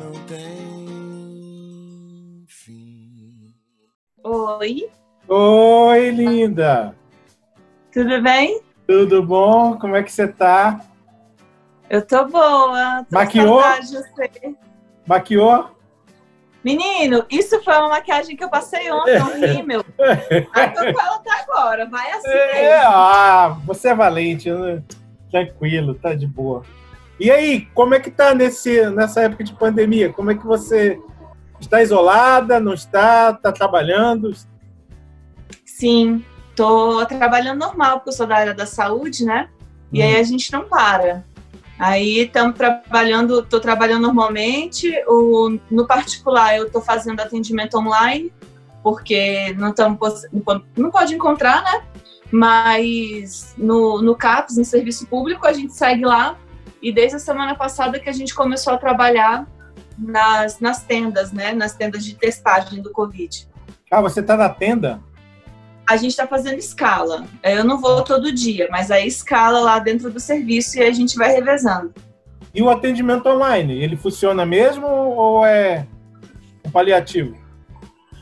não tem fim. Oi, Oi, linda! tudo bem? Tudo bom? Como é que você tá? Eu tô boa. Tô Maquiou? Maquiou? Menino, isso foi uma maquiagem que eu passei ontem no rímel. Aí tô com ela até agora. Vai assim É, ah, você é valente, né? Tranquilo, tá de boa. E aí, como é que tá nesse, nessa época de pandemia? Como é que você está isolada? Não está? Tá trabalhando? Sim, tô trabalhando normal, porque eu sou da área da saúde, né? E Hum. aí a gente não para. Aí estamos trabalhando, tô trabalhando normalmente. O, no particular, eu tô fazendo atendimento online, porque não, tamo, po- não pode encontrar, né? Mas no, no CAPS, no serviço público, a gente segue lá. E desde a semana passada que a gente começou a trabalhar nas, nas tendas, né? Nas tendas de testagem do Covid. Ah, você tá na tenda? a gente está fazendo escala. Eu não vou todo dia, mas aí escala lá dentro do serviço e a gente vai revezando. E o atendimento online, ele funciona mesmo ou é paliativo?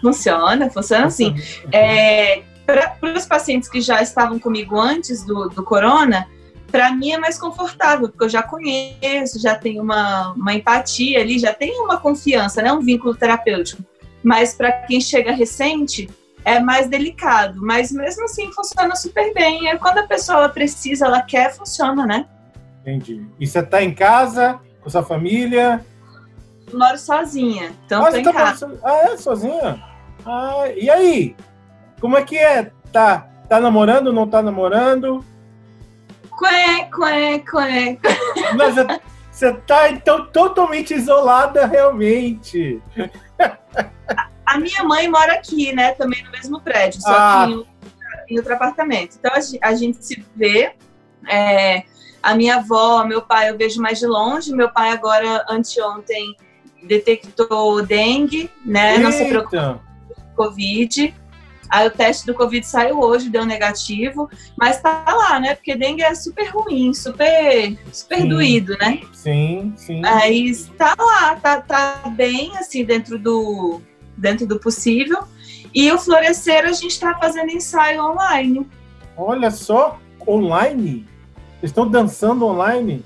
Funciona, funciona assim. É, Para os pacientes que já estavam comigo antes do, do corona, para mim é mais confortável, porque eu já conheço, já tenho uma, uma empatia ali, já tenho uma confiança, né? um vínculo terapêutico. Mas para quem chega recente, é mais delicado. Mas mesmo assim funciona super bem. É quando a pessoa precisa, ela quer, funciona, né? Entendi. E você tá em casa, com sua família? Eu moro sozinha, então ah, tô em tá casa. so- Ah, é? Sozinha? Ah, e aí? Como é que é? Tá, tá namorando, não tá namorando? Quê, quê, quê. Mas você- tá, então, totalmente isolada, realmente. A minha mãe mora aqui, né? Também no mesmo prédio, só Ah. que em, outro- em outro apartamento. Então a a gente se vê. é, a minha avó, meu pai, eu vejo mais de longe. Meu pai agora, anteontem, detectou dengue, né? Não se preocupe Eita. com Covid. Aí o teste do Covid saiu hoje, deu negativo, mas tá lá, né? Porque dengue é super ruim, super, super Sim. doído, né? Sim, sim. Aí está lá, tá, tá bem assim dentro do, dentro do possível. E o florescer a gente está fazendo ensaio online. Olha só, online? Vocês estão dançando online?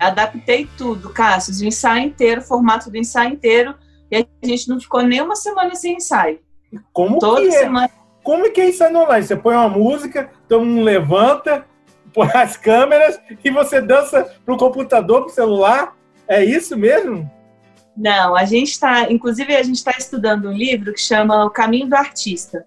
Adaptei tudo, Cássio, o ensaio inteiro, o formato do ensaio inteiro. E a gente não ficou nem uma semana sem ensaio. Como Toda que é? semana. Como é que é isso aí no online? Você põe uma música, todo mundo levanta, põe as câmeras e você dança pro computador, pro celular? É isso mesmo? Não, a gente está, inclusive a gente está estudando um livro que chama O Caminho do Artista.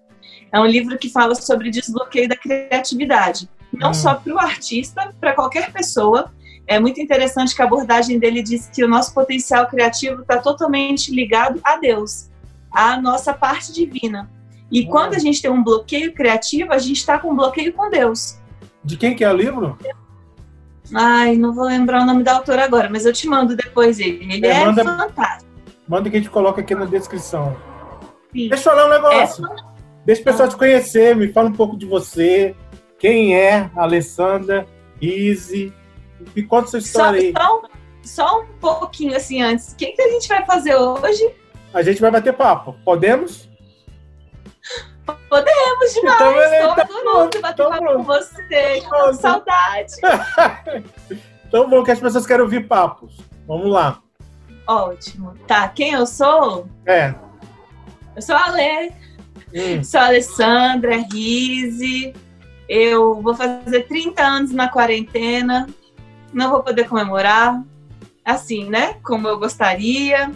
É um livro que fala sobre desbloqueio da criatividade, não Hum. só para o artista, para qualquer pessoa. É muito interessante que a abordagem dele diz que o nosso potencial criativo está totalmente ligado a Deus, à nossa parte divina. E Hum. quando a gente tem um bloqueio criativo, a gente está com um bloqueio com Deus. De quem que é o livro? Ai, não vou lembrar o nome da autora agora, mas eu te mando depois ele. Ele É, é, manda- fantástico. Manda que a gente coloca aqui na descrição. Sim. Deixa eu falar um negócio. É Deixa o pessoal te conhecer, me fala um pouco de você. Quem é a Alessandra Easy? Me conta sua Só, história aí. só, um- só um pouquinho assim antes. O que, que a gente vai fazer hoje? A gente vai bater papo. Podemos? Podemos demais. Então, beleza, Tô tá adorando pronto, bater tá papo pronto. com você. Tô com Pronto. saudade. Então bom que as pessoas querem ouvir papos. Vamos lá. Ótimo. Tá, quem eu sou? É. Eu sou a Alê. Hum, Sou a Alessandra Rise. Eu vou fazer 30 anos na quarentena. Não vou poder comemorar. Assim, né? Como eu gostaria.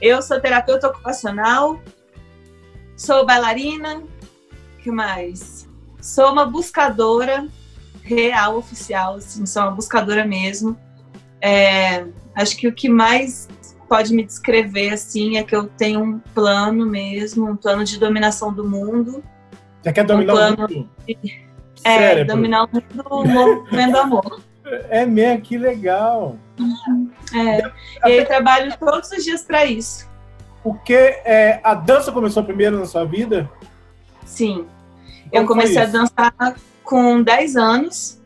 Eu sou terapeuta ocupacional. Sou bailarina. que mais? Sou uma buscadora real, oficial. Assim, sou uma buscadora mesmo. É, acho que o que mais pode me descrever assim é que eu tenho um plano mesmo, um plano de dominação do mundo. Você quer dominar Um o plano- mundo? É, Cérebro. dominar o mundo do movimento do amor. É mesmo, que legal. É. Eu trabalho todos os dias para isso. Porque é, a dança começou primeiro na sua vida? Sim. Como eu comecei a dançar com 10 anos,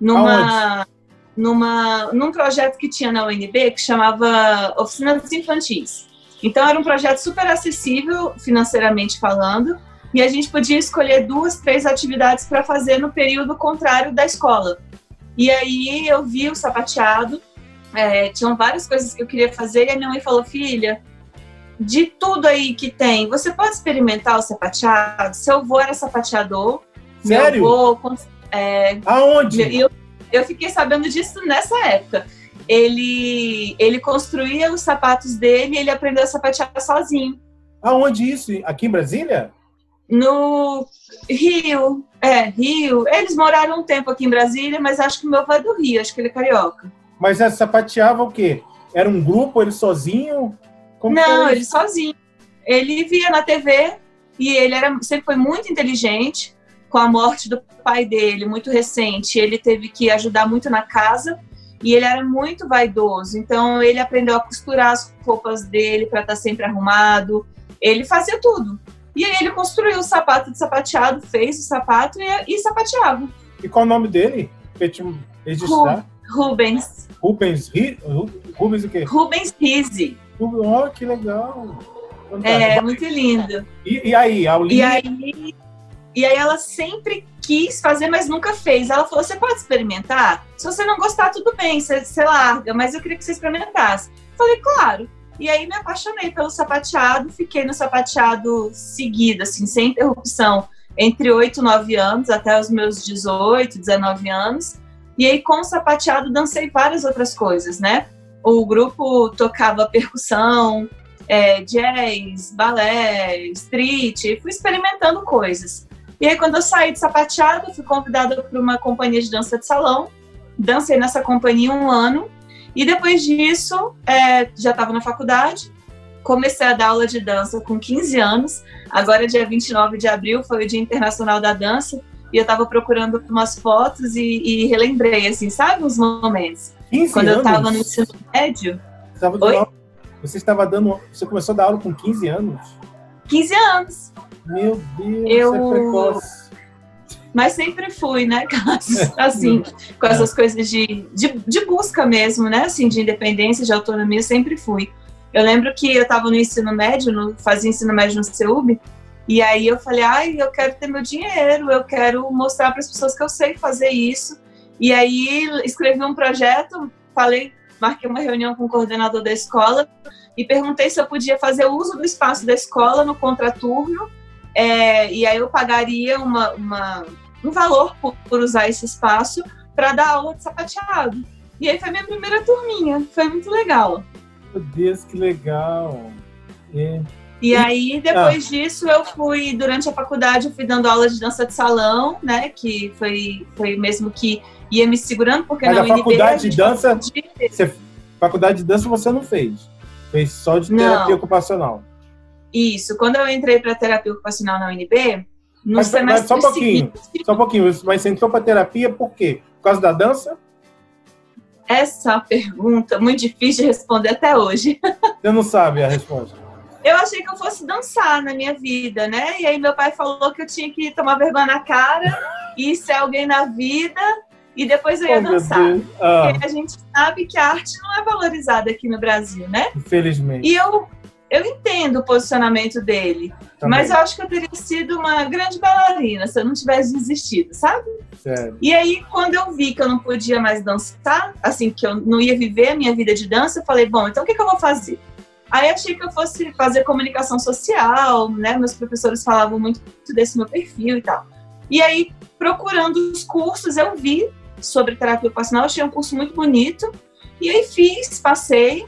numa, numa, num projeto que tinha na UNB que chamava Oficinas Infantis. Então era um projeto super acessível financeiramente falando, e a gente podia escolher duas, três atividades para fazer no período contrário da escola. E aí eu vi o sapateado, é, tinham várias coisas que eu queria fazer, e a minha mãe falou: Filha, de tudo aí que tem, você pode experimentar o sapateado? Seu avô era sapateador. Sério? Meu avô, é, Aonde? Eu, eu fiquei sabendo disso nessa época. Ele, ele construía os sapatos dele e ele aprendeu a sapatear sozinho. Aonde isso? Aqui em Brasília? No Rio, é, Rio. Eles moraram um tempo aqui em Brasília, mas acho que o meu avô é do Rio, acho que ele é carioca. Mas é, sapateava o quê? Era um grupo, ele sozinho? Como Não, ele sozinho. Ele via na TV e ele era, sempre foi muito inteligente. Com a morte do pai dele, muito recente, ele teve que ajudar muito na casa e ele era muito vaidoso. Então ele aprendeu a costurar as roupas dele para estar tá sempre arrumado. Ele fazia tudo. E aí ele construiu o sapato de sapateado, fez o sapato e, e sapateava. E qual o nome dele? Registrar? Rubens. Rubens, Rubens o quê? Rubens Rizzi. Oh, que legal. É, muito lindo. E, e aí, a Aulinha... E aí, e aí ela sempre quis fazer, mas nunca fez. Ela falou: você pode experimentar? Se você não gostar, tudo bem, você, você larga, mas eu queria que você experimentasse. Falei, claro. E aí me apaixonei pelo sapateado, fiquei no sapateado seguido, assim, sem interrupção, entre 8 e 9 anos, até os meus 18, 19 anos. E aí, com o sapateado, dancei várias outras coisas, né? O grupo tocava percussão, é, jazz, balé, street, fui experimentando coisas. E aí, quando eu saí de sapateado, fui convidada para uma companhia de dança de salão, dancei nessa companhia um ano, e depois disso, é, já estava na faculdade, comecei a dar aula de dança com 15 anos. Agora, dia 29 de abril, foi o Dia Internacional da Dança. E eu estava procurando umas fotos e, e, relembrei, assim, sabe, uns momentos. 15 Quando anos? eu estava no ensino médio. Você, Oi? você estava dando. Você começou a dar aula com 15 anos? 15 anos. Meu Deus, eu... é precoce mas sempre fui, né, assim, com essas coisas de, de, de, busca mesmo, né, assim, de independência, de autonomia, sempre fui. Eu lembro que eu estava no ensino médio, no, fazia ensino médio no CEUB, e aí eu falei, ai, eu quero ter meu dinheiro, eu quero mostrar para as pessoas que eu sei fazer isso. E aí escrevi um projeto, falei, marquei uma reunião com o coordenador da escola e perguntei se eu podia fazer uso do espaço da escola no contraturno é, e aí eu pagaria uma, uma um valor por, por usar esse espaço para dar aula de sapateado. E aí foi minha primeira turminha, foi muito legal. Meu Deus, que legal! É. E aí, depois ah. disso, eu fui, durante a faculdade, eu fui dando aula de dança de salão, né? Que foi, foi mesmo que ia me segurando, porque Mas na a UNB, faculdade de dança. De... Você, faculdade de dança você não fez? Fez só de terapia não. ocupacional. Isso. Quando eu entrei para terapia ocupacional na UNB, no mas, semestre mas só um pouquinho, seguinte, só um pouquinho. Mas você entrou para terapia por quê? Por causa da dança? Essa pergunta muito difícil de responder até hoje. Você não sabe a resposta. Eu achei que eu fosse dançar na minha vida, né? E aí meu pai falou que eu tinha que tomar vergonha na cara e ser alguém na vida e depois eu ia oh, dançar. Ah. Porque a gente sabe que a arte não é valorizada aqui no Brasil, né? Infelizmente. E eu eu entendo o posicionamento dele, Também. mas eu acho que eu teria sido uma grande bailarina se eu não tivesse desistido, sabe? Sério. E aí, quando eu vi que eu não podia mais dançar, assim, que eu não ia viver a minha vida de dança, eu falei, bom, então o que, que eu vou fazer? Aí achei que eu fosse fazer comunicação social, né? Meus professores falavam muito desse meu perfil e tal. E aí, procurando os cursos, eu vi sobre terapia ocupacional, achei um curso muito bonito. E aí fiz, passei,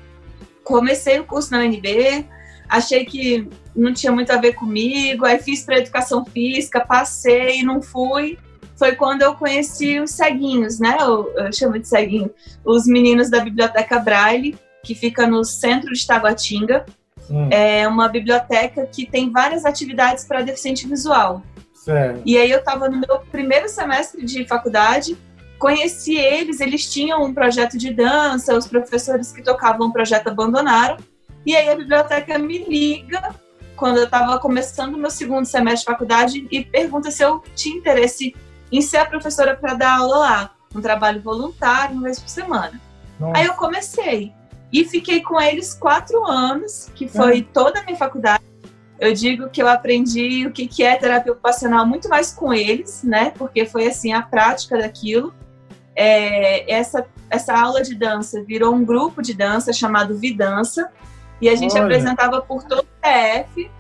comecei o curso na UNB, achei que não tinha muito a ver comigo, aí fiz para educação física, passei, não fui. Foi quando eu conheci os ceguinhos, né? Eu, eu chamo de ceguinho, os meninos da Biblioteca Braille, que fica no centro de Taguatinga. Hum. É uma biblioteca que tem várias atividades para deficiente visual. Certo. E aí eu estava no meu primeiro semestre de faculdade conheci eles, eles tinham um projeto de dança, os professores que tocavam o projeto abandonaram, e aí a biblioteca me liga quando eu estava começando o meu segundo semestre de faculdade e pergunta se eu tinha interesse em ser a professora para dar aula lá. um trabalho voluntário uma vez por semana. Nossa. Aí eu comecei e fiquei com eles quatro anos, que foi é. toda a minha faculdade. Eu digo que eu aprendi o que, que é terapia ocupacional muito mais com eles, né? Porque foi assim a prática daquilo. É, essa, essa aula de dança virou um grupo de dança chamado Vidança, e a gente Olha. apresentava por todo o PF,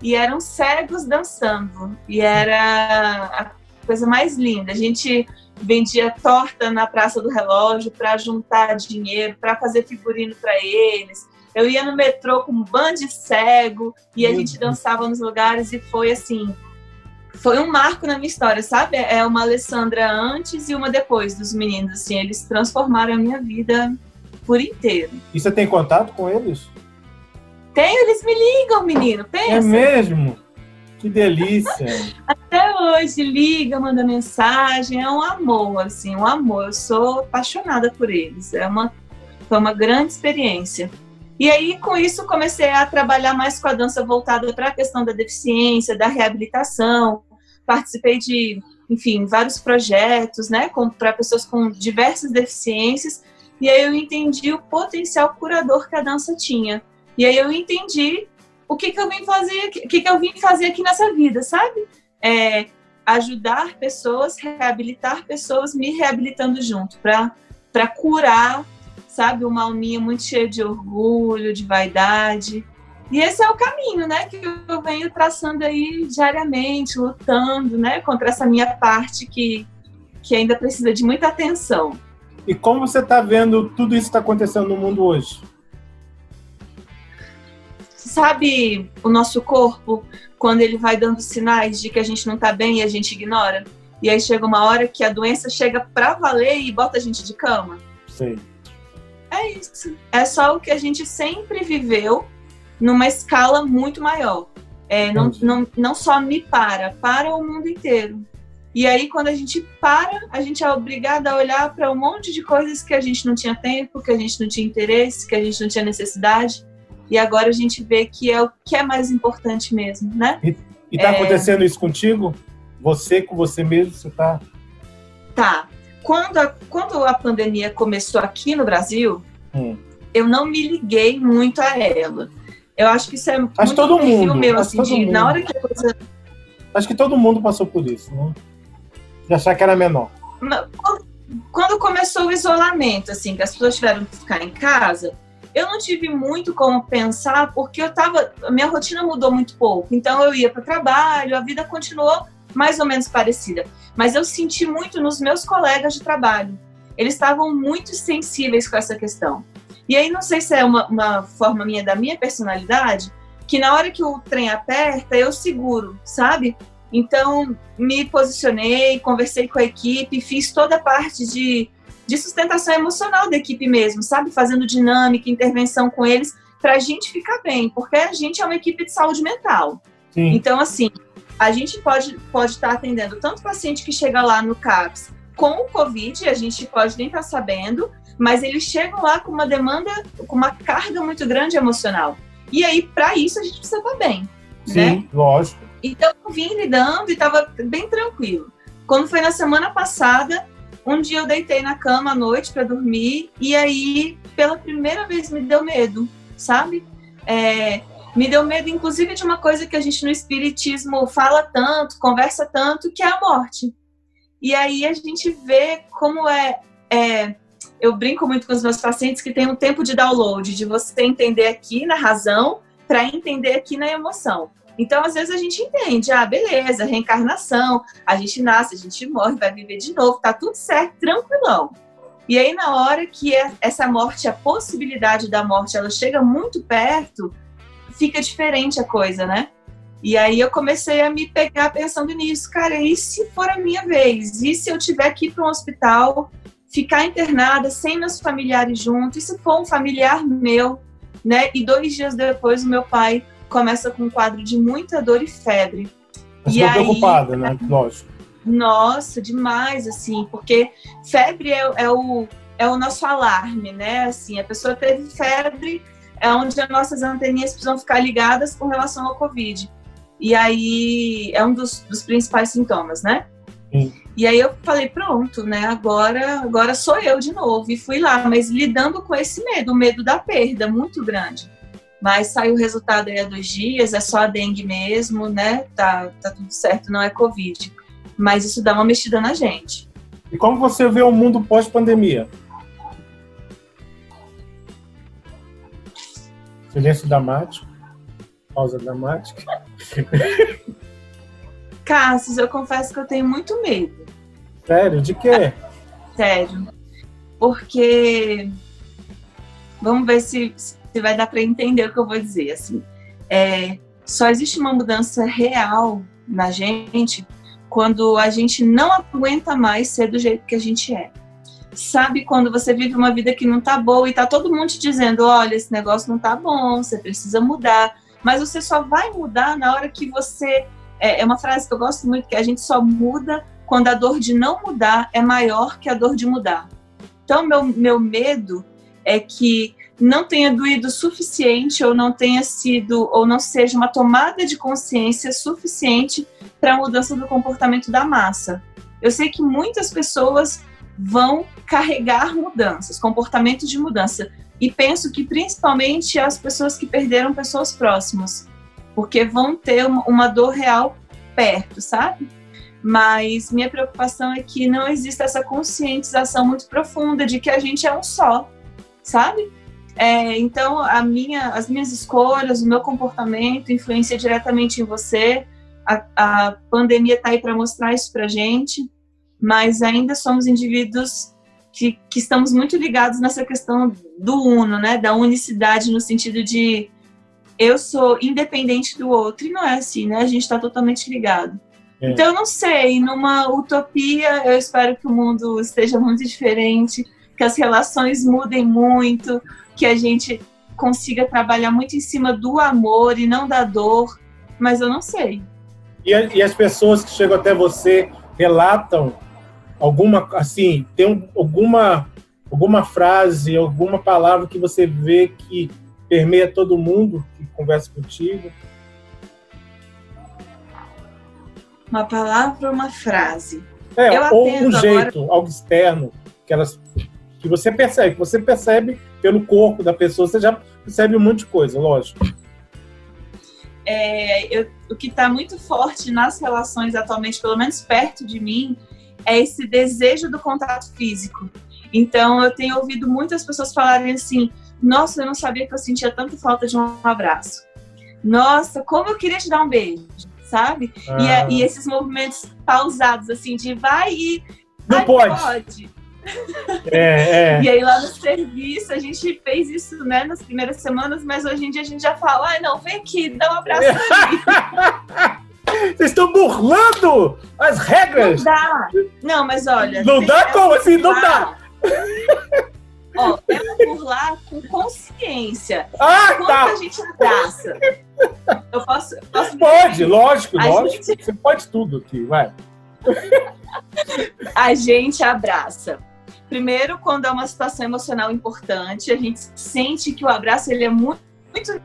e eram cegos dançando, e era a coisa mais linda. A gente vendia torta na Praça do Relógio para juntar dinheiro, para fazer figurino para eles. Eu ia no metrô com um bando de cego e a gente dançava nos lugares e foi assim, foi um marco na minha história, sabe? É uma Alessandra antes e uma depois dos meninos, assim, eles transformaram a minha vida por inteiro. E você tem contato com eles? Tenho, eles me ligam, menino, pensa. É mesmo? Que delícia! Até hoje liga, manda mensagem, é um amor, assim, um amor. Eu sou apaixonada por eles. É uma, foi uma grande experiência. E aí, com isso, comecei a trabalhar mais com a dança voltada para a questão da deficiência, da reabilitação. Participei de, enfim, vários projetos, né, para pessoas com diversas deficiências. E aí eu entendi o potencial curador que a dança tinha. E aí eu entendi o que, que eu vim fazer, o que, que eu vim fazer aqui nessa vida, sabe? É, ajudar pessoas, reabilitar pessoas, me reabilitando junto, para curar, sabe, uma alminha muito cheia de orgulho, de vaidade. E esse é o caminho, né, que eu venho traçando aí diariamente, lutando, né, contra essa minha parte que, que ainda precisa de muita atenção. E como você está vendo tudo isso que está acontecendo no mundo hoje? Sabe o nosso corpo, quando ele vai dando sinais de que a gente não tá bem e a gente ignora? E aí chega uma hora que a doença chega pra valer e bota a gente de cama? Sim. É isso. É só o que a gente sempre viveu numa escala muito maior. É, não, não, não só me para, para o mundo inteiro. E aí, quando a gente para, a gente é obrigada a olhar para um monte de coisas que a gente não tinha tempo, que a gente não tinha interesse, que a gente não tinha necessidade. E agora a gente vê que é o que é mais importante mesmo, né? E, e tá é... acontecendo isso contigo? Você com você mesmo, você tá... Tá. Quando a, quando a pandemia começou aqui no Brasil, hum. eu não me liguei muito a ela. Eu acho que isso é acho muito todo mundo, meu, assim, de, mundo. na hora que a coisa... Acho que todo mundo passou por isso, né? De achar que era menor. Quando começou o isolamento, assim, que as pessoas tiveram que ficar em casa, eu não tive muito como pensar, porque eu tava. A minha rotina mudou muito pouco. Então eu ia para o trabalho, a vida continuou mais ou menos parecida. Mas eu senti muito nos meus colegas de trabalho. Eles estavam muito sensíveis com essa questão. E aí, não sei se é uma, uma forma minha da minha personalidade, que na hora que o trem aperta, eu seguro, sabe? Então, me posicionei, conversei com a equipe, fiz toda a parte de de sustentação emocional da equipe mesmo, sabe? Fazendo dinâmica, intervenção com eles, para a gente ficar bem, porque a gente é uma equipe de saúde mental. Sim. Então, assim, a gente pode, pode estar atendendo tanto paciente que chega lá no CAPS com o Covid, a gente pode nem estar tá sabendo, mas eles chegam lá com uma demanda, com uma carga muito grande emocional. E aí, para isso, a gente precisa estar bem. Sim, né? lógico. Então, eu vim lidando e estava bem tranquilo. Quando foi na semana passada, um dia eu deitei na cama à noite para dormir e aí, pela primeira vez, me deu medo, sabe? É, me deu medo, inclusive, de uma coisa que a gente no Espiritismo fala tanto, conversa tanto, que é a morte. E aí a gente vê como é, é eu brinco muito com os meus pacientes que tem um tempo de download, de você entender aqui na razão para entender aqui na emoção. Então, às vezes a gente entende, ah, beleza, reencarnação, a gente nasce, a gente morre, vai viver de novo, tá tudo certo, tranquilão. E aí, na hora que é essa morte, a possibilidade da morte, ela chega muito perto, fica diferente a coisa, né? E aí eu comecei a me pegar pensando nisso, cara, e se for a minha vez? E se eu tiver que ir para um hospital, ficar internada sem meus familiares juntos? E se for um familiar meu, né? E dois dias depois o meu pai começa com um quadro de muita dor e febre. Você e preocupada, né? Lógico. Nossa, demais, assim, porque febre é, é, o, é o nosso alarme, né? Assim, a pessoa teve febre, é onde as nossas anteninhas precisam ficar ligadas com relação ao Covid. E aí é um dos, dos principais sintomas, né? Sim. E aí eu falei, pronto, né? Agora, agora sou eu de novo. E fui lá, mas lidando com esse medo, o medo da perda, muito grande. Mas saiu o resultado aí há dois dias, é só a dengue mesmo, né? Tá, tá tudo certo, não é Covid. Mas isso dá uma mexida na gente. E como você vê o mundo pós-pandemia? Silêncio dramático. Pausa dramática. Cassius, eu confesso que eu tenho muito medo. Sério? De quê? Sério. Porque. Vamos ver se, se vai dar para entender o que eu vou dizer. Assim, é, só existe uma mudança real na gente quando a gente não aguenta mais ser do jeito que a gente é. Sabe quando você vive uma vida que não tá boa e tá todo mundo te dizendo, olha, esse negócio não tá bom, você precisa mudar, mas você só vai mudar na hora que você é, é uma frase que eu gosto muito, que a gente só muda quando a dor de não mudar é maior que a dor de mudar. Então, meu, meu medo é que não tenha doído suficiente ou não tenha sido ou não seja uma tomada de consciência suficiente para a mudança do comportamento da massa. Eu sei que muitas pessoas vão carregar mudanças, comportamentos de mudança, e penso que principalmente as pessoas que perderam pessoas próximas, porque vão ter uma dor real perto, sabe? Mas minha preocupação é que não exista essa conscientização muito profunda de que a gente é um só, sabe? É, então, a minha, as minhas escolhas, o meu comportamento influencia diretamente em você. A, a pandemia está aí para mostrar isso para gente, mas ainda somos indivíduos que, que, estamos muito ligados nessa questão do uno, né? Da unicidade no sentido de eu sou independente do outro e não é assim, né? A gente está totalmente ligado. É. Então, eu não sei, numa utopia, eu espero que o mundo esteja muito diferente, que as relações mudem muito, que a gente consiga trabalhar muito em cima do amor e não da dor, mas eu não sei. E, e as pessoas que chegam até você relatam alguma, assim, tem um, alguma, alguma frase, alguma palavra que você vê que permeia todo mundo que conversa contigo? Uma palavra uma frase? É, ou um jeito, agora... algo externo, que elas que você percebe, que você percebe pelo corpo da pessoa, você já percebe um monte de coisa, lógico. É, eu, o que está muito forte nas relações atualmente, pelo menos perto de mim, é esse desejo do contato físico. Então, eu tenho ouvido muitas pessoas falarem assim: Nossa, eu não sabia que eu sentia tanta falta de um abraço. Nossa, como eu queria te dar um beijo, sabe? Ah. E, e, esses movimentos pausados, assim, de vai e. Não pode. pode. É, é. E aí lá no serviço a gente fez isso né, nas primeiras semanas, mas hoje em dia a gente já fala, ai não, vem aqui, dá um abraço Vocês estão burlando as regras! Não dá! Não, mas olha. Não dá como assim? Não dá! Ó, é burlar com consciência. Ah, Quando tá. a gente abraça. Eu posso. posso pode, lógico, a lógico. Gente... Você pode tudo aqui, vai. a gente abraça. Primeiro, quando é uma situação emocional importante, a gente sente que o abraço ele é muito, muito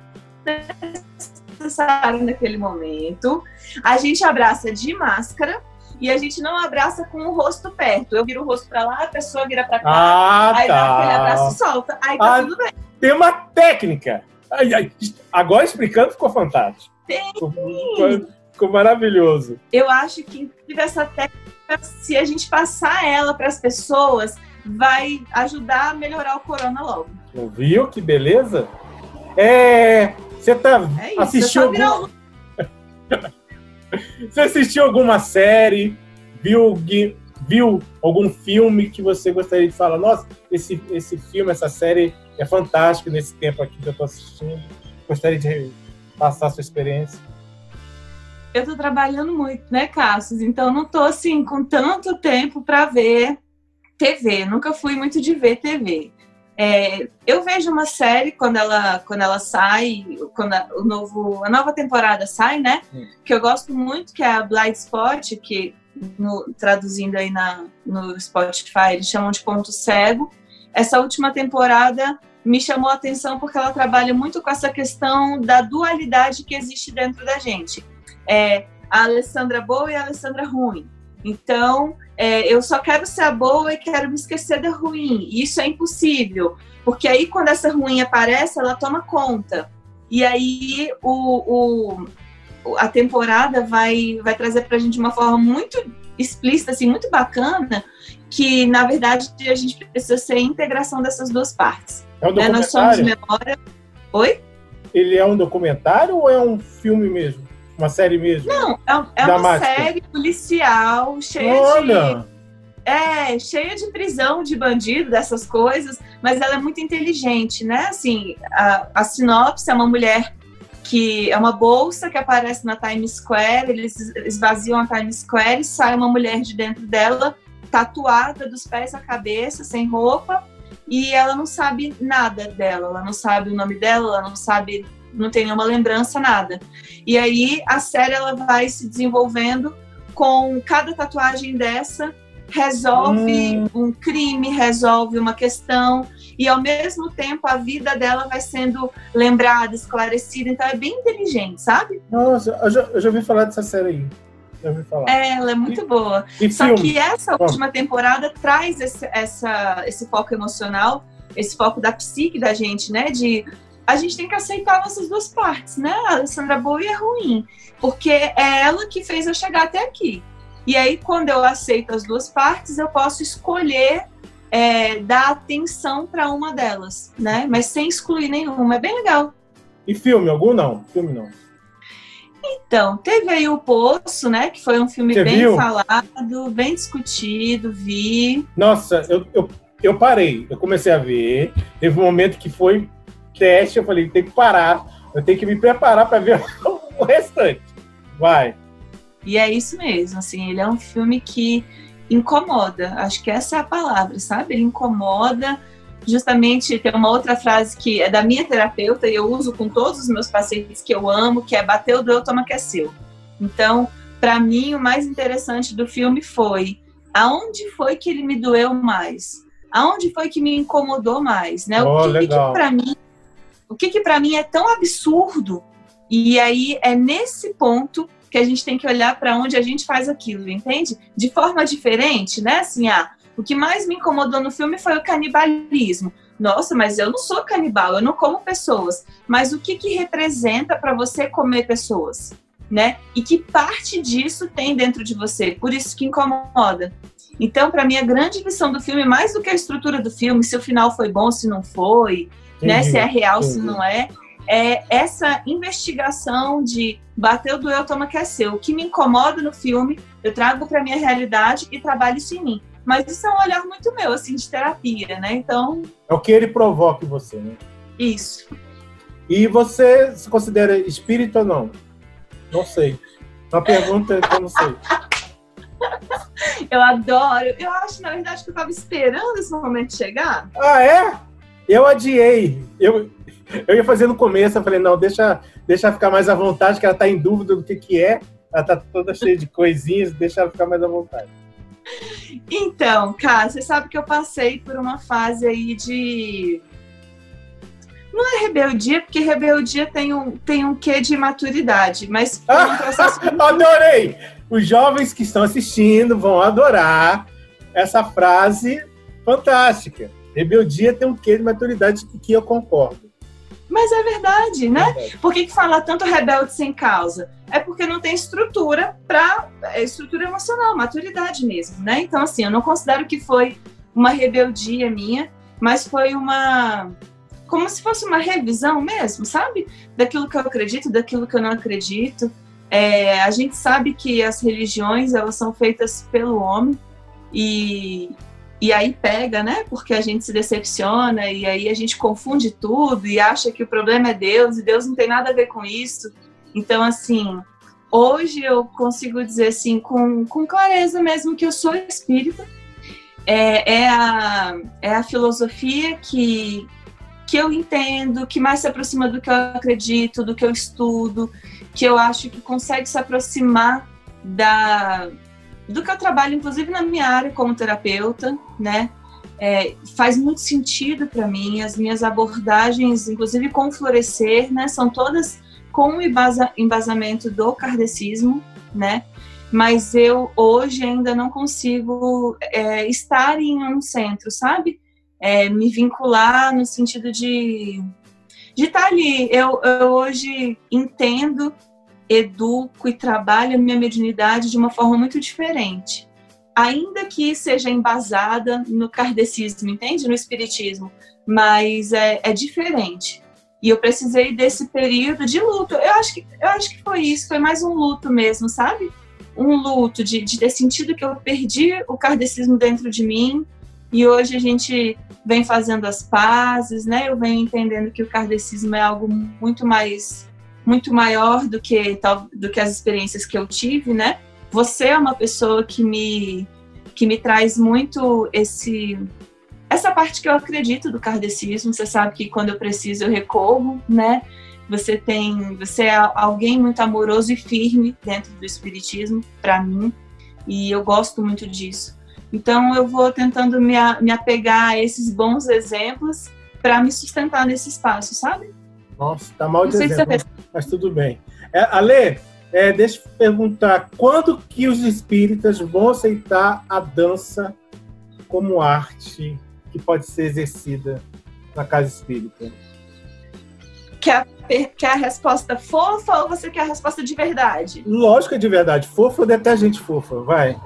necessário naquele momento. A gente abraça de máscara e a gente não abraça com o rosto perto. Eu viro o rosto para lá, a pessoa vira para cá, ah, aí tá. dá aquele abraço e solta. Aí tá ah, tudo bem. Tem uma técnica. Ai, ai, agora explicando ficou fantástico. Tem. Ficou, ficou maravilhoso. Eu acho que essa técnica, se a gente passar ela para as pessoas, vai ajudar a melhorar o corona logo. Viu que beleza? É, você tá é isso, assistiu algum... Você assistiu alguma série? Viu, viu algum filme que você gostaria de falar? Nossa, esse, esse filme, essa série é fantástica nesse tempo aqui que eu tô assistindo. Gostaria de passar a sua experiência. Eu tô trabalhando muito, né, Cassius? Então não tô assim com tanto tempo para ver TV, nunca fui muito de ver TV. É, eu vejo uma série quando ela, quando ela sai, quando a, o novo, a nova temporada sai, né? Hum. Que eu gosto muito, que é a Blind Spot, que no, traduzindo aí na, no Spotify eles chamam de ponto cego. Essa última temporada me chamou a atenção porque ela trabalha muito com essa questão da dualidade que existe dentro da gente. É, a Alessandra boa e a Alessandra ruim Então, é, eu só quero ser a boa e quero me esquecer da ruim. E isso é impossível, porque aí quando essa ruim aparece, ela toma conta. E aí o, o a temporada vai, vai trazer para a gente de uma forma muito explícita, assim, muito bacana, que na verdade a gente precisa ser a integração dessas duas partes. É um documentário? Nós somos memória. Oi? Ele é um documentário ou é um filme mesmo? Uma série mesmo? Não, é, é uma série policial cheia Olha. de. É, cheia de prisão de bandido, dessas coisas, mas ela é muito inteligente, né? Assim, a, a sinopse é uma mulher que é uma bolsa que aparece na Times Square, eles esvaziam a Times Square e sai uma mulher de dentro dela, tatuada dos pés à cabeça, sem roupa, e ela não sabe nada dela, ela não sabe o nome dela, ela não sabe não tem nenhuma lembrança, nada. E aí a série ela vai se desenvolvendo com cada tatuagem dessa resolve hum. um crime, resolve uma questão e ao mesmo tempo a vida dela vai sendo lembrada, esclarecida, então é bem inteligente, sabe? Nossa, eu já, eu já ouvi falar dessa série aí. Já ouvi falar. É, ela é muito e, boa. E Só filme? que essa última temporada traz esse, essa, esse foco emocional, esse foco da psique da gente, né? De a gente tem que aceitar nossas duas partes, né? A Alessandra boa e a ruim, porque é ela que fez eu chegar até aqui. E aí, quando eu aceito as duas partes, eu posso escolher é, dar atenção para uma delas, né? Mas sem excluir nenhuma. É bem legal. E filme, algum não? Filme não. Então, teve aí o Poço, né? Que foi um filme Você bem viu? falado, bem discutido, vi. Nossa, eu, eu, eu parei, eu comecei a ver. Teve um momento que foi teste, eu falei, tem que parar, eu tenho que me preparar para ver o restante. Vai. E é isso mesmo, assim, ele é um filme que incomoda, acho que essa é a palavra, sabe? Ele incomoda. Justamente tem uma outra frase que é da minha terapeuta e eu uso com todos os meus pacientes que eu amo, que é bateu, doeu, toma que é seu. Então, para mim, o mais interessante do filme foi aonde foi que ele me doeu mais? Aonde foi que me incomodou mais, né? Oh, o que, que para mim, o que que para mim é tão absurdo? E aí é nesse ponto que a gente tem que olhar para onde a gente faz aquilo, entende? De forma diferente, né? Assim, ah, o que mais me incomodou no filme foi o canibalismo. Nossa, mas eu não sou canibal, eu não como pessoas. Mas o que que representa para você comer pessoas, né? E que parte disso tem dentro de você? Por isso que incomoda. Então, para mim, a grande lição do filme, mais do que a estrutura do filme, se o final foi bom, se não foi, né? Se é real, se entendi. não é, é essa investigação de bater o duelo, toma que é seu. O que me incomoda no filme, eu trago para minha realidade e trabalho isso em mim. Mas isso é um olhar muito meu, assim, de terapia, né? Então, É o que ele provoca em você, né? isso. E você se considera espírito ou não? Não sei. Uma pergunta que eu não sei. Eu adoro. Eu acho, na verdade, que eu tava esperando esse momento chegar. Ah, é? Eu adiei. Eu, eu ia fazer no começo, eu falei, não, deixa, deixa ela ficar mais à vontade, que ela tá em dúvida do que, que é. Ela tá toda cheia de coisinhas, deixa ela ficar mais à vontade. Então, cara, você sabe que eu passei por uma fase aí de. Não é rebeldia, porque rebeldia tem um, tem um quê de maturidade, mas um processo Adorei! Os jovens que estão assistindo vão adorar essa frase fantástica. Rebeldia tem um quê de maturidade que eu concordo. Mas é verdade, né? Por que, que falar tanto rebelde sem causa? É porque não tem estrutura para estrutura emocional, maturidade mesmo, né? Então, assim, eu não considero que foi uma rebeldia minha, mas foi uma. Como se fosse uma revisão mesmo, sabe? Daquilo que eu acredito, daquilo que eu não acredito. É, a gente sabe que as religiões elas são feitas pelo homem e, e aí pega, né? Porque a gente se decepciona e aí a gente confunde tudo e acha que o problema é Deus e Deus não tem nada a ver com isso. Então, assim, hoje eu consigo dizer assim, com, com clareza mesmo, que eu sou espírita. É, é, a, é a filosofia que, que eu entendo, que mais se aproxima do que eu acredito, do que eu estudo, que eu acho que consegue se aproximar da, do que eu trabalho, inclusive na minha área como terapeuta, né? É, faz muito sentido para mim. As minhas abordagens, inclusive com florescer, né, são todas com o embasa, embasamento do kardecismo. né? Mas eu hoje ainda não consigo é, estar em um centro, sabe? É, me vincular no sentido de de estar ali. Eu, eu hoje entendo, educo e trabalho a minha mediunidade de uma forma muito diferente. Ainda que seja embasada no kardecismo, entende? No espiritismo, mas é, é diferente. E eu precisei desse período de luto. Eu acho que, eu acho que foi isso, foi mais um luto mesmo, sabe? Um luto de, de ter sentido que eu perdi o kardecismo dentro de mim e hoje a gente vem fazendo as pazes, né? Eu venho entendendo que o kardecismo é algo muito mais muito maior do que do que as experiências que eu tive, né? Você é uma pessoa que me que me traz muito esse essa parte que eu acredito do kardecismo. Você sabe que quando eu preciso eu recorro, né? Você tem, você é alguém muito amoroso e firme dentro do espiritismo para mim, e eu gosto muito disso. Então eu vou tentando me, me apegar a esses bons exemplos para me sustentar nesse espaço, sabe? Nossa, tá mal de exemplo, você... mas tudo bem. É, Ale, é, deixa eu perguntar, quando que os espíritas vão aceitar a dança como arte que pode ser exercida na casa espírita? Quer, quer a resposta fofa ou você quer a resposta de verdade? Lógico que é de verdade. Fofa ou até gente fofa, vai.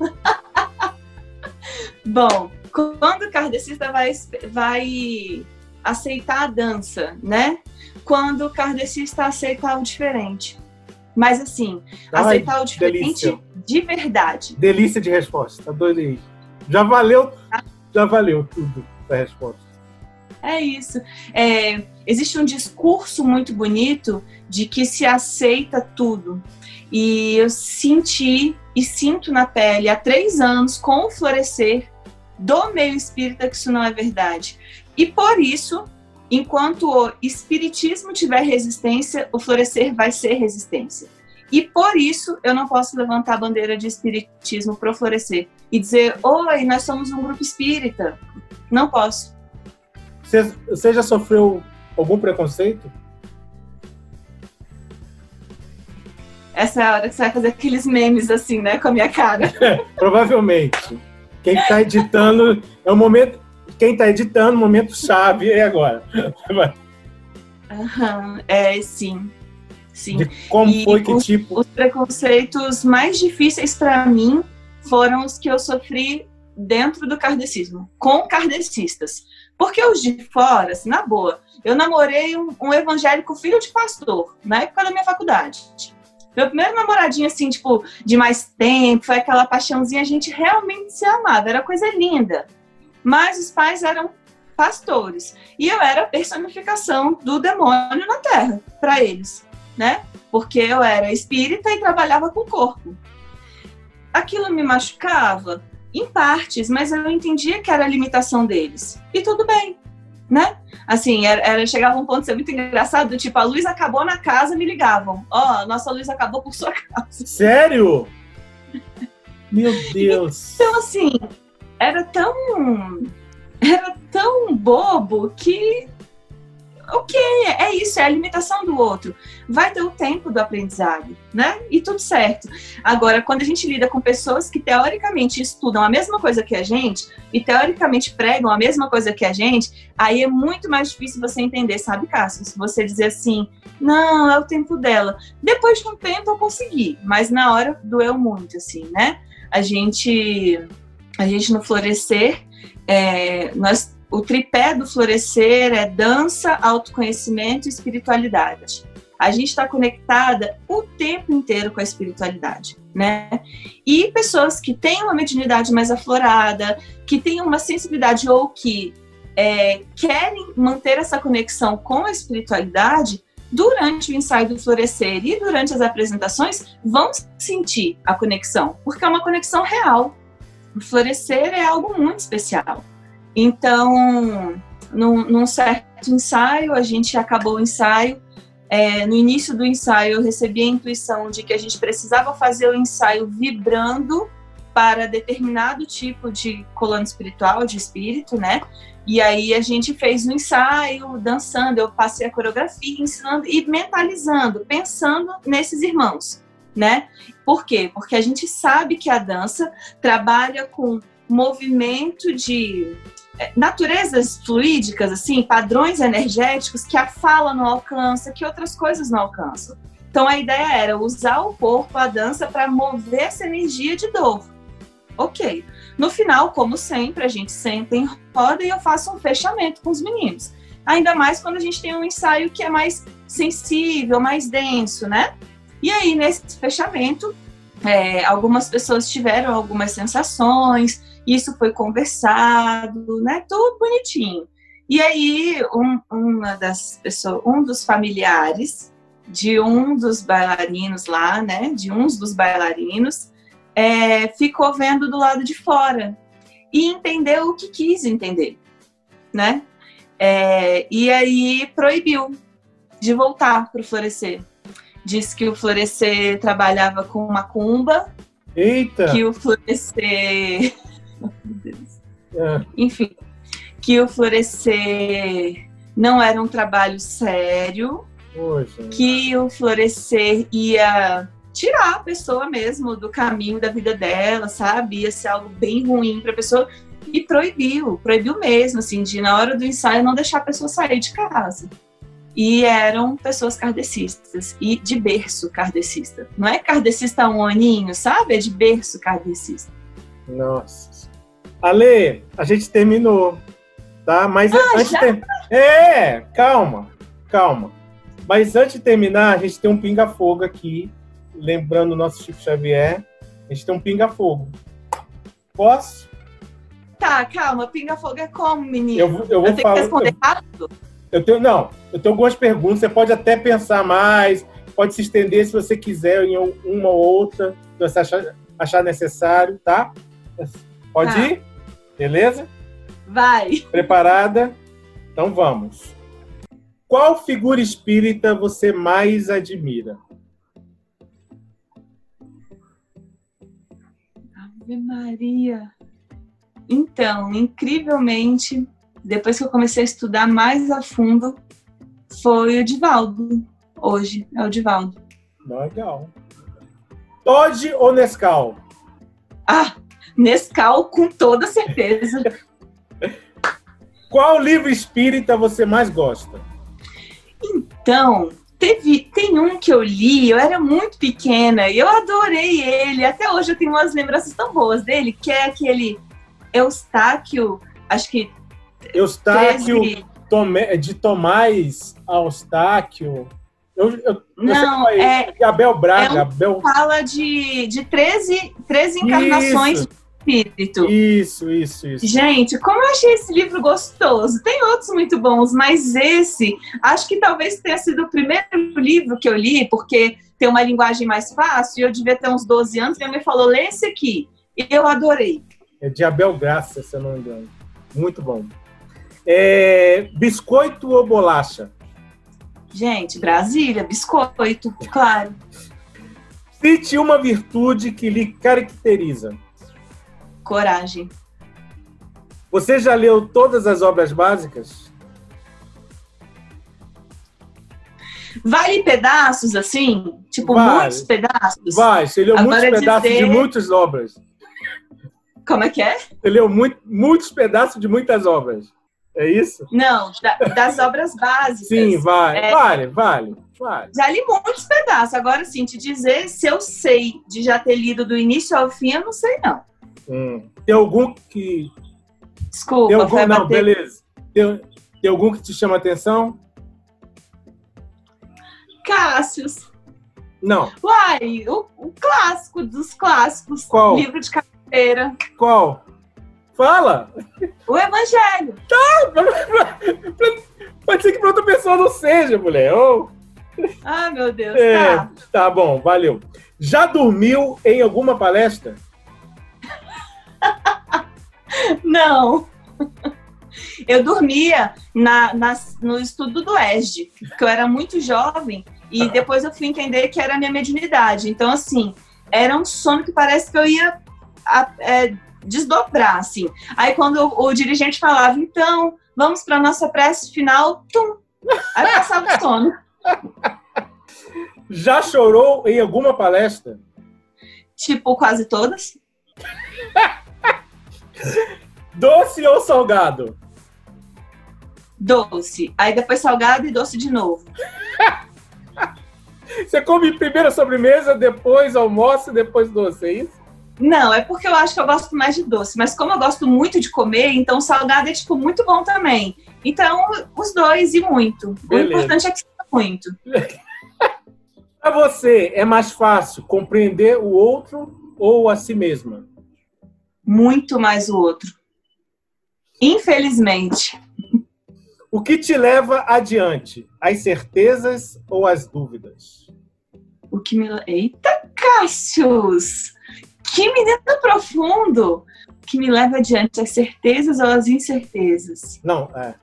Bom, quando o kardecista vai, vai aceitar a dança, né? Quando o kardecista aceitar o diferente. Mas assim, Ai, aceitar o diferente delícia. de verdade. Delícia de resposta, adorei. Já valeu, já valeu tudo a resposta. É isso. É, existe um discurso muito bonito de que se aceita tudo. E eu senti e sinto na pele há três anos, com o florescer do meio espírita, que isso não é verdade. E por isso, enquanto o espiritismo tiver resistência, o florescer vai ser resistência. E por isso eu não posso levantar a bandeira de espiritismo para florescer e dizer: Oi, nós somos um grupo espírita. Não posso. Você, você já sofreu algum preconceito? Essa é a hora que você vai fazer aqueles memes assim, né, com a minha cara. É, provavelmente. Quem está editando é o momento. Quem está editando, momento chave é agora. Uhum, é, sim. Sim. De como e foi que os, tipo. Os preconceitos mais difíceis para mim foram os que eu sofri dentro do kardecismo, com kardecistas. Porque os de fora, assim, na boa, eu namorei um, um evangélico filho de pastor, na época da minha faculdade. Meu primeiro namoradinho, assim, tipo, de mais tempo, foi aquela paixãozinha, a gente realmente se amava, era coisa linda. Mas os pais eram pastores. E eu era a personificação do demônio na terra, para eles né? Porque eu era espírita e trabalhava com o corpo. Aquilo me machucava em partes, mas eu entendia que era a limitação deles. E tudo bem, né? Assim, era, era, chegava um ponto de ser muito engraçado, tipo, a luz acabou na casa, me ligavam. Ó, oh, nossa luz acabou por sua casa. Sério? Meu Deus. Então, assim, era tão. Era tão bobo que ok, é isso, é a limitação do outro. Vai ter o tempo do aprendizado, né? E tudo certo. Agora, quando a gente lida com pessoas que teoricamente estudam a mesma coisa que a gente e teoricamente pregam a mesma coisa que a gente, aí é muito mais difícil você entender, sabe, Cássio? Se você dizer assim, não, é o tempo dela. Depois de um tempo eu consegui, mas na hora doeu muito, assim, né? A gente, a gente no florescer, é, nós o tripé do florescer é dança, autoconhecimento e espiritualidade. A gente está conectada o tempo inteiro com a espiritualidade, né? E pessoas que têm uma mediunidade mais aflorada, que têm uma sensibilidade ou que é, querem manter essa conexão com a espiritualidade, durante o ensaio do florescer e durante as apresentações, vão sentir a conexão, porque é uma conexão real. Florescer é algo muito especial. Então, num, num certo ensaio, a gente acabou o ensaio. É, no início do ensaio, eu recebi a intuição de que a gente precisava fazer o ensaio vibrando para determinado tipo de coluna espiritual, de espírito, né? E aí a gente fez um ensaio, dançando, eu passei a coreografia, ensinando e mentalizando, pensando nesses irmãos. Né? Por quê? Porque a gente sabe que a dança trabalha com movimento de é, naturezas fluídicas, assim, padrões energéticos que a fala não alcança, que outras coisas não alcançam. Então a ideia era usar o corpo, a dança, para mover essa energia de dor. Ok. No final, como sempre, a gente senta em roda e eu faço um fechamento com os meninos. Ainda mais quando a gente tem um ensaio que é mais sensível, mais denso, né? E aí, nesse fechamento, é, algumas pessoas tiveram algumas sensações, isso foi conversado, né? Tudo bonitinho. E aí, um, uma das pessoas, um dos familiares de um dos bailarinos lá, né? De uns dos bailarinos, é, ficou vendo do lado de fora e entendeu o que quis entender, né? É, e aí proibiu de voltar para o Florescer. Disse que o Florescer trabalhava com macumba. Eita! Que o Florescer. é. Enfim, que o Florescer não era um trabalho sério. Poxa. Que o Florescer ia tirar a pessoa mesmo do caminho da vida dela, sabe? Ia ser algo bem ruim para a pessoa e proibiu, proibiu mesmo, assim, de na hora do ensaio não deixar a pessoa sair de casa. E eram pessoas kardecistas e de berço kardecista. Não é kardecista um aninho, sabe? É de berço kardecista. Nossa. Ale, a gente terminou, tá? Mas ah, antes já? de... É, calma, calma. Mas antes de terminar, a gente tem um pinga-fogo aqui lembrando o nosso Chico Xavier, a gente tem um pinga-fogo. Posso? Tá, calma, pinga-fogo é como, menino? Eu, eu vou eu tenho falar, que responder rápido? Eu tenho, não, eu tenho algumas perguntas, você pode até pensar mais, pode se estender se você quiser em uma ou outra, se você achar, achar necessário, tá? Pode tá. ir? Beleza? Vai. Preparada? Então vamos. Qual figura espírita você mais admira? Ave Maria. Então, incrivelmente, depois que eu comecei a estudar mais a fundo, foi o Divaldo. Hoje é o Divaldo. Legal. Todd ou Nescau? Ah, Nescau com toda certeza. Qual livro espírita você mais gosta? Então, Teve, tem um que eu li, eu era muito pequena e eu adorei ele. Até hoje eu tenho umas lembranças tão boas dele, que é aquele Eustáquio, acho que. Eustáquio 13... de Tomás Eustáquio. Eu, eu, não, é, Abel Braga. É um, Abel... Fala de, de 13, 13 encarnações Isso espírito. Isso, isso, isso. Gente, como eu achei esse livro gostoso. Tem outros muito bons, mas esse, acho que talvez tenha sido o primeiro livro que eu li, porque tem uma linguagem mais fácil. Eu devia ter uns 12 anos. Minha mãe falou: lê esse aqui. E eu adorei. É de Abel Graça, se eu não me engano. Muito bom. É, biscoito ou bolacha? Gente, Brasília, biscoito, claro. Cite uma virtude que lhe caracteriza. Coragem. Você já leu todas as obras básicas? Vale pedaços, assim? Tipo, vale. muitos pedaços? Vai, você leu Agora muitos pedaços dizer... de muitas obras. Como é que é? Você leu muito, muitos pedaços de muitas obras. É isso? Não, da, das obras básicas. Sim, vai. É, vale, vale, vale. Já li muitos pedaços. Agora, sim, te dizer se eu sei de já ter lido do início ao fim, eu não sei, não. Hum. Tem algum que. Desculpa, tem algum... Não, bater... beleza. Tem, tem algum que te chama atenção? Cássius. Não. Uai, o, o, clássico dos clássicos. Qual? Livro de carteira. Qual? Fala! O Evangelho. Tá! Pode ser que para outra pessoa não seja, mulher. Oh. Ah, meu Deus. É, tá. tá bom, valeu. Já dormiu em alguma palestra? Não. Eu dormia na, na, no estudo do ESG, porque eu era muito jovem e depois eu fui entender que era a minha mediunidade. Então, assim, era um sono que parece que eu ia a, é, desdobrar, assim. Aí, quando o, o dirigente falava, então, vamos para nossa prece final, tum, aí passava o sono. Já chorou em alguma palestra? Tipo, quase todas. Doce ou salgado? Doce. Aí depois salgado e doce de novo. Você come primeiro a sobremesa, depois almoço, depois doce, é isso? Não, é porque eu acho que eu gosto mais de doce. Mas como eu gosto muito de comer, então salgado é, tipo, muito bom também. Então, os dois e muito. Beleza. O importante é que seja muito. Para você, é mais fácil compreender o outro ou a si mesma? Muito mais o outro. Infelizmente. O que te leva adiante? As certezas ou as dúvidas? O que me. Eita, Cássius! Que menino profundo! Que me leva adiante? As certezas ou as incertezas? Não, é.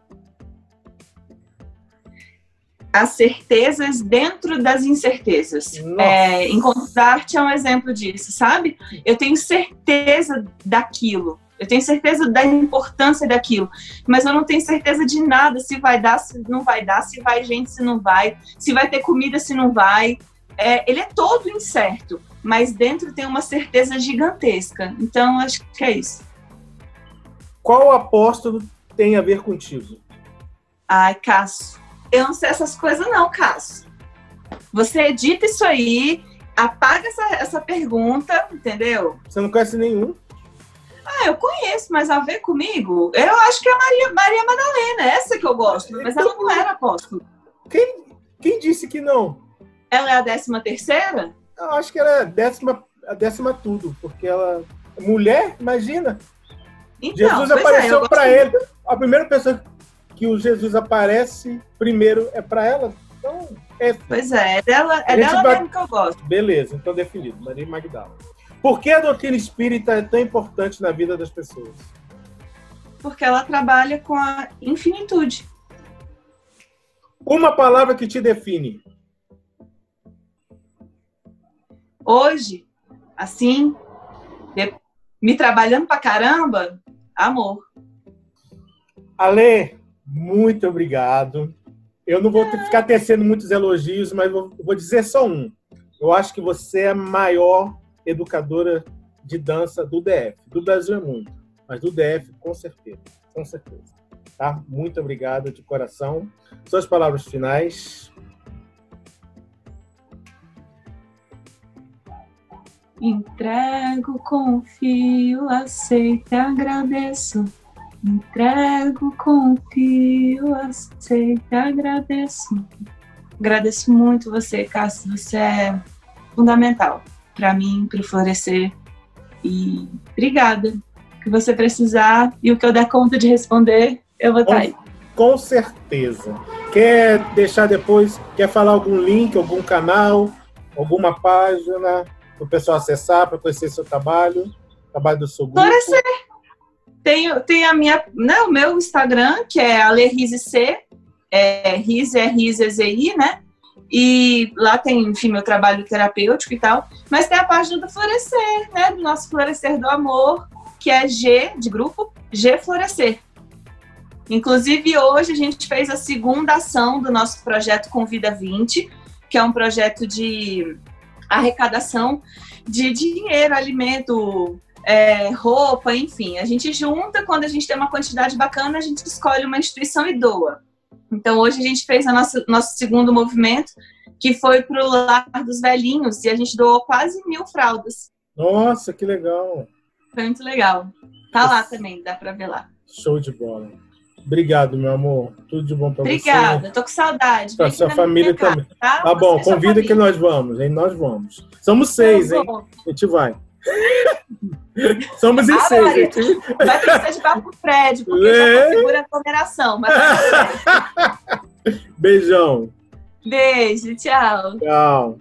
As certezas dentro das incertezas. É, Encontrar-te é um exemplo disso, sabe? Eu tenho certeza daquilo. Eu tenho certeza da importância daquilo, mas eu não tenho certeza de nada, se vai dar, se não vai dar, se vai gente, se não vai, se vai ter comida, se não vai. É, ele é todo incerto, mas dentro tem uma certeza gigantesca. Então, acho que é isso. Qual apóstolo tem a ver contigo? Ai, Cássio, eu não sei essas coisas não, Cássio. Você edita isso aí, apaga essa, essa pergunta, entendeu? Você não conhece nenhum? Ah, eu conheço, mas a ver comigo, eu acho que é a Maria, Maria Madalena, essa que eu gosto, mas ela não era apóstolo. Quem, quem disse que não? Ela é a décima terceira? Eu acho que ela é a décima, a décima tudo, porque ela é mulher, imagina. Então, Jesus é, eu apareceu gosto para ele. A primeira pessoa que o Jesus aparece primeiro é para ela. Então, é Pois é, é dela, é dela vai- mesmo que eu gosto. beleza, então definido. Maria Magdala. Por que a doutrina espírita é tão importante na vida das pessoas? Porque ela trabalha com a infinitude. Uma palavra que te define. Hoje, assim, me trabalhando pra caramba, amor. Ale, muito obrigado. Eu não vou te- ficar tecendo muitos elogios, mas vou, vou dizer só um. Eu acho que você é a maior educadora de dança do DF. Do Brasil é muito, mas do DF, com certeza. Com certeza. Tá? Muito obrigado de coração. Suas palavras finais. Entrego, confio, aceito agradeço. Entrego, confio, aceito agradeço. Agradeço muito você, Cássio. Você é fundamental para mim, para Florescer. E obrigada. O que você precisar e o que eu der conta de responder, eu vou estar aí. Com certeza. Quer deixar depois, quer falar algum link, algum canal, alguma página para o pessoal acessar para conhecer seu trabalho, trabalho do seu grupo? Florescer. Tem, tem a minha, né, o meu Instagram, que é AleRizeC, é Rize, é Rize, Z-I, né? E lá tem, enfim, meu trabalho terapêutico e tal. Mas tem a página do Florescer, né? Do nosso Florescer do Amor, que é G, de grupo, G Florescer. Inclusive, hoje a gente fez a segunda ação do nosso projeto Convida 20, que é um projeto de arrecadação de dinheiro, alimento, é, roupa, enfim. A gente junta, quando a gente tem uma quantidade bacana, a gente escolhe uma instituição e doa. Então, hoje a gente fez a nossa, nosso segundo movimento, que foi para o Lar dos Velhinhos, e a gente doou quase mil fraldas. Nossa, que legal. Foi muito legal. Tá lá também, dá para ver lá. Show de bola. Obrigado, meu amor. Tudo de bom para você. Obrigada, tô com saudade. Pra Vem sua família casa, também. Tá, Tá bom, convida que nós vamos, hein? Nós vamos. Somos seis, hein? A gente vai. Somos em Ah, seis, Maria. gente. Vai ter que ser de barco prédio, porque É. já configura a aglomeração. Mas... Beijão. Beijo, tchau. Tchau.